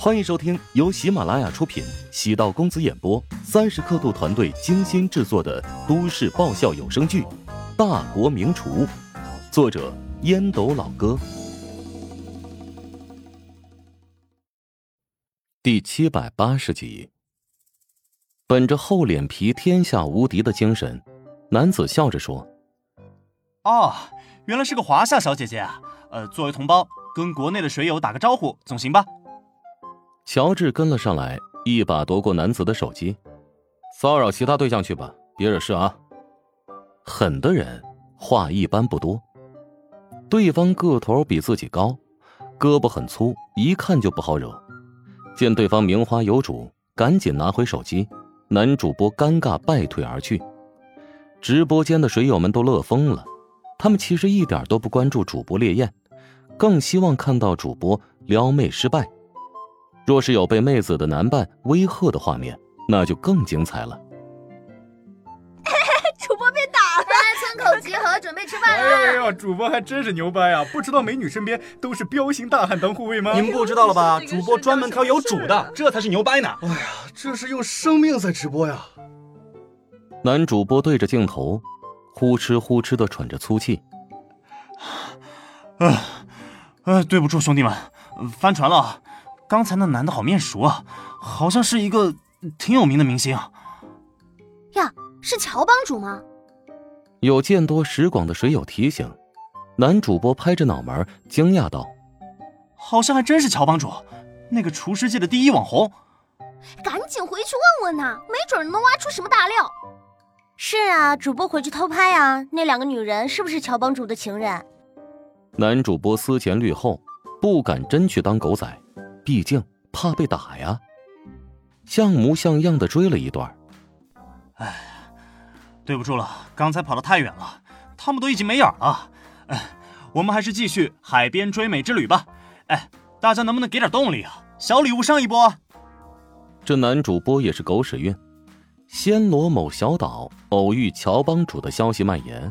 欢迎收听由喜马拉雅出品、喜道公子演播、三十刻度团队精心制作的都市爆笑有声剧《大国名厨》，作者烟斗老哥，第七百八十集。本着厚脸皮、天下无敌的精神，男子笑着说：“哦，原来是个华夏小姐姐啊！呃，作为同胞，跟国内的水友打个招呼总行吧？”乔治跟了上来，一把夺过男子的手机：“骚扰其他对象去吧，别惹事啊！”狠的人话一般不多。对方个头比自己高，胳膊很粗，一看就不好惹。见对方名花有主，赶紧拿回手机。男主播尴尬败退而去，直播间的水友们都乐疯了。他们其实一点都不关注主播烈焰，更希望看到主播撩妹失败。若是有被妹子的男伴威吓的画面，那就更精彩了。主播被打了，村口集合，准备吃饭了。哎呀，主播还真是牛掰啊！不知道美女身边都是彪形大汉当护卫吗？你们不知道了吧？主播专门挑有主的，这才是牛掰呢！哎呀，这是用生命在直播呀！男主播对着镜头，呼哧呼哧的喘着粗气。啊，呃，对不住兄弟们，翻船了。刚才那男的好面熟啊，好像是一个挺有名的明星。呀，是乔帮主吗？有见多识广的水友提醒，男主播拍着脑门惊讶道：“好像还真是乔帮主，那个厨师界的第一网红。”赶紧回去问问呐，没准能挖出什么大料。是啊，主播回去偷拍啊，那两个女人是不是乔帮主的情人？男主播思前虑后，不敢真去当狗仔。毕竟怕被打呀，像模像样的追了一段。哎，对不住了，刚才跑得太远了，他们都已经没影了。哎，我们还是继续海边追美之旅吧。哎，大家能不能给点动力啊？小礼物上一波。这男主播也是狗屎运，暹罗某小岛偶遇乔帮主的消息蔓延，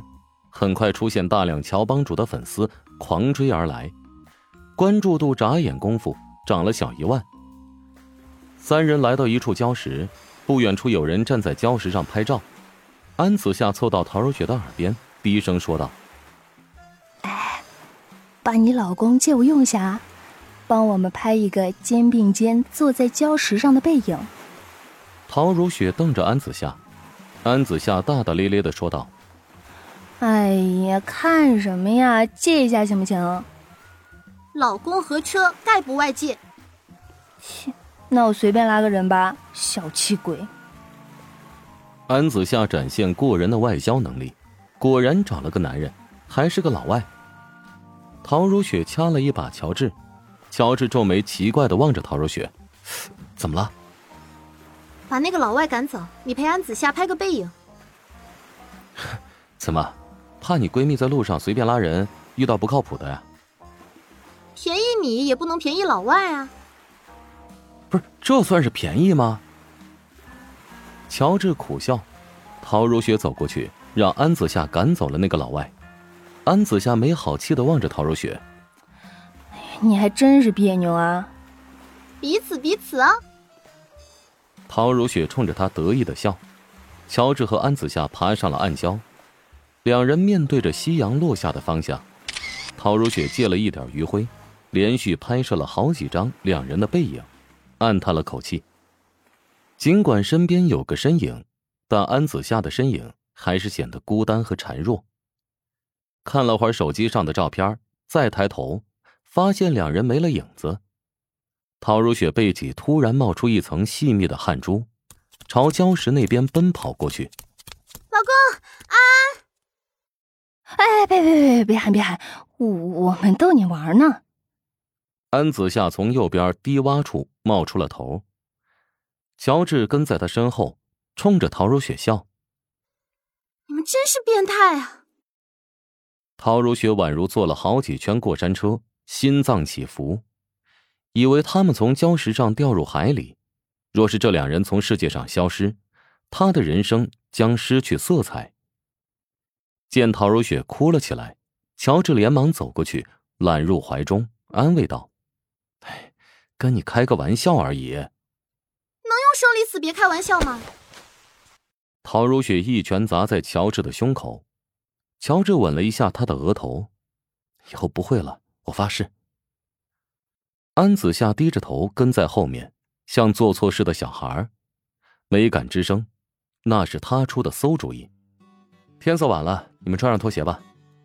很快出现大量乔帮主的粉丝狂追而来，关注度眨眼功夫。涨了小一万。三人来到一处礁石，不远处有人站在礁石上拍照。安子夏凑到陶如雪的耳边，低声说道：“哎，把你老公借我用下啊，帮我们拍一个肩并肩坐在礁石上的背影。”陶如雪瞪着安子夏，安子夏大大咧咧的说道：“哎呀，看什么呀？借一下行不行？”老公和车概不外借。切，那我随便拉个人吧，小气鬼。安子夏展现过人的外交能力，果然找了个男人，还是个老外。陶如雪掐了一把乔治，乔治皱眉奇怪的望着陶如雪，怎么了？把那个老外赶走，你陪安子夏拍个背影。怎么，怕你闺蜜在路上随便拉人，遇到不靠谱的呀？你也不能便宜老外啊！不是，这算是便宜吗？乔治苦笑。陶如雪走过去，让安子夏赶走了那个老外。安子夏没好气的望着陶如雪：“你还真是别扭啊！”彼此彼此啊！陶如雪冲着他得意的笑。乔治和安子夏爬上了暗礁，两人面对着夕阳落下的方向。陶如雪借了一点余晖。连续拍摄了好几张两人的背影，暗叹了口气。尽管身边有个身影，但安子夏的身影还是显得孤单和孱弱。看了会儿手机上的照片，再抬头，发现两人没了影子。陶如雪背脊突然冒出一层细密的汗珠，朝礁石那边奔跑过去。老公，安！哎，别别别别喊别喊，我我们逗你玩呢。安子夏从右边低洼处冒出了头，乔治跟在他身后，冲着陶如雪笑：“你们真是变态啊！”陶如雪宛如坐了好几圈过山车，心脏起伏，以为他们从礁石上掉入海里。若是这两人从世界上消失，他的人生将失去色彩。见陶如雪哭了起来，乔治连忙走过去，揽入怀中，安慰道。跟你开个玩笑而已。能用生离死别开玩笑吗？陶如雪一拳砸在乔治的胸口，乔治吻了一下他的额头。以后不会了，我发誓。安子夏低着头跟在后面，像做错事的小孩，没敢吱声。那是他出的馊主意。天色晚了，你们穿上拖鞋吧。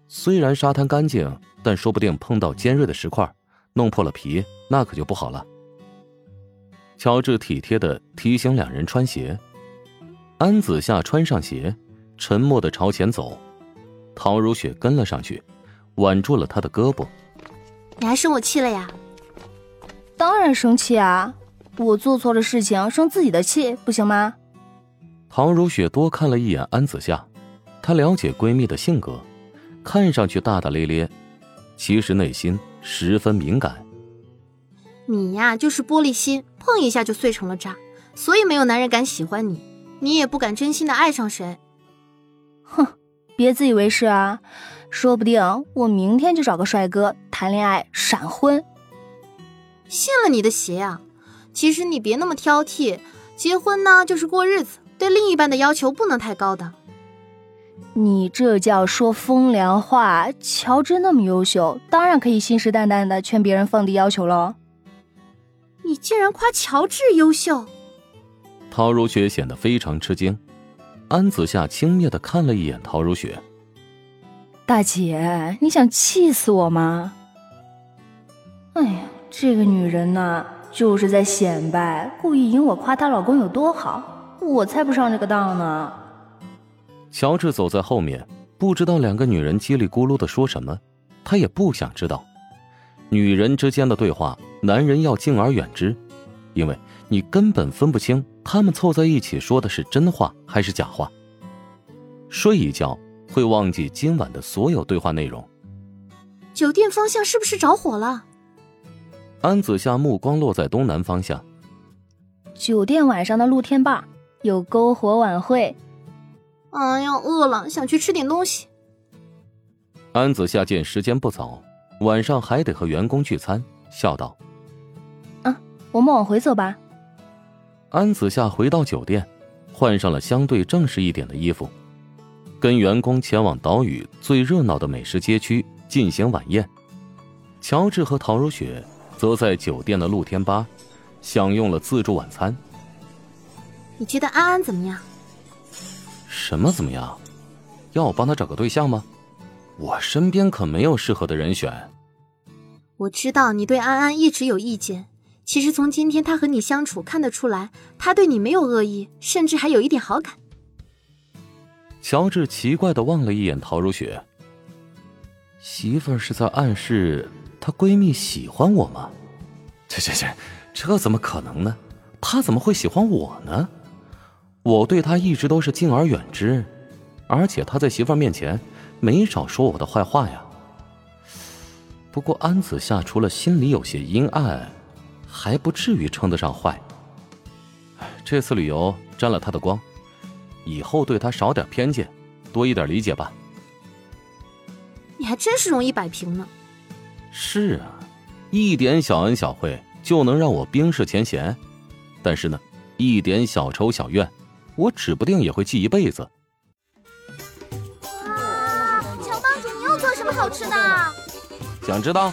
虽然沙滩干净，但说不定碰到尖锐的石块，弄破了皮，那可就不好了。乔治体贴的提醒两人穿鞋。安子夏穿上鞋，沉默的朝前走。陶如雪跟了上去，挽住了他的胳膊。你还生我气了呀？当然生气啊！我做错了事情，生自己的气不行吗？陶如雪多看了一眼安子夏，她了解闺蜜的性格，看上去大大咧咧，其实内心十分敏感。你呀，就是玻璃心，碰一下就碎成了渣，所以没有男人敢喜欢你，你也不敢真心的爱上谁。哼，别自以为是啊，说不定我明天就找个帅哥谈恋爱闪婚。信了你的邪啊！其实你别那么挑剔，结婚呢就是过日子。对另一半的要求不能太高的。你这叫说风凉话。乔治那么优秀，当然可以信誓旦旦的劝别人放低要求喽。你竟然夸乔治优秀？陶如雪显得非常吃惊。安子夏轻蔑的看了一眼陶如雪：“大姐，你想气死我吗？”哎呀，这个女人呐，就是在显摆，故意引我夸她老公有多好。我才不上这个当呢。乔治走在后面，不知道两个女人叽里咕噜的说什么，他也不想知道。女人之间的对话，男人要敬而远之，因为你根本分不清他们凑在一起说的是真话还是假话。睡一觉会忘记今晚的所有对话内容。酒店方向是不是着火了？安子夏目光落在东南方向。酒店晚上的露天坝。有篝火晚会，哎呀，饿了，想去吃点东西。安子夏见时间不早，晚上还得和员工聚餐，笑道：“啊，我们往回走吧。”安子夏回到酒店，换上了相对正式一点的衣服，跟员工前往岛屿最热闹的美食街区进行晚宴。乔治和陶如雪则在酒店的露天吧享用了自助晚餐。你觉得安安怎么样？什么怎么样？要我帮他找个对象吗？我身边可没有适合的人选。我知道你对安安一直有意见，其实从今天他和你相处看得出来，他对你没有恶意，甚至还有一点好感。乔治奇怪的望了一眼陶如雪，媳妇儿是在暗示她闺蜜喜欢我吗？这这这，这怎么可能呢？她怎么会喜欢我呢？我对他一直都是敬而远之，而且他在媳妇儿面前没少说我的坏话呀。不过安子夏除了心里有些阴暗，还不至于称得上坏。这次旅游沾了他的光，以后对他少点偏见，多一点理解吧。你还真是容易摆平呢。是啊，一点小恩小惠就能让我冰释前嫌，但是呢，一点小仇小怨。我指不定也会记一辈子。哇，乔帮主，你又做什么好吃的？想知道？